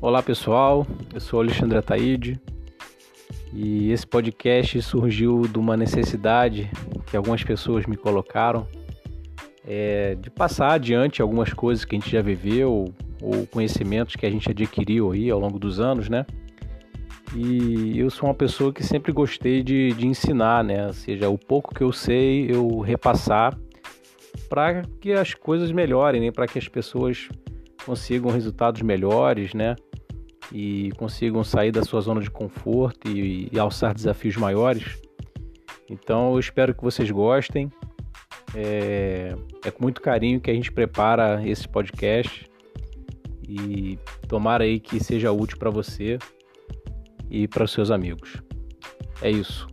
Olá pessoal, eu sou Alexandre Ataíde e esse podcast surgiu de uma necessidade que algumas pessoas me colocaram é, de passar adiante algumas coisas que a gente já viveu ou conhecimentos que a gente adquiriu aí ao longo dos anos, né? E eu sou uma pessoa que sempre gostei de, de ensinar, né? Ou seja, o pouco que eu sei eu repassar para que as coisas melhorem, né? Para que as pessoas consigam resultados melhores, né? E consigam sair da sua zona de conforto e, e alçar desafios maiores. Então eu espero que vocês gostem. É, é com muito carinho que a gente prepara esse podcast e tomara aí que seja útil para você e para os seus amigos. É isso.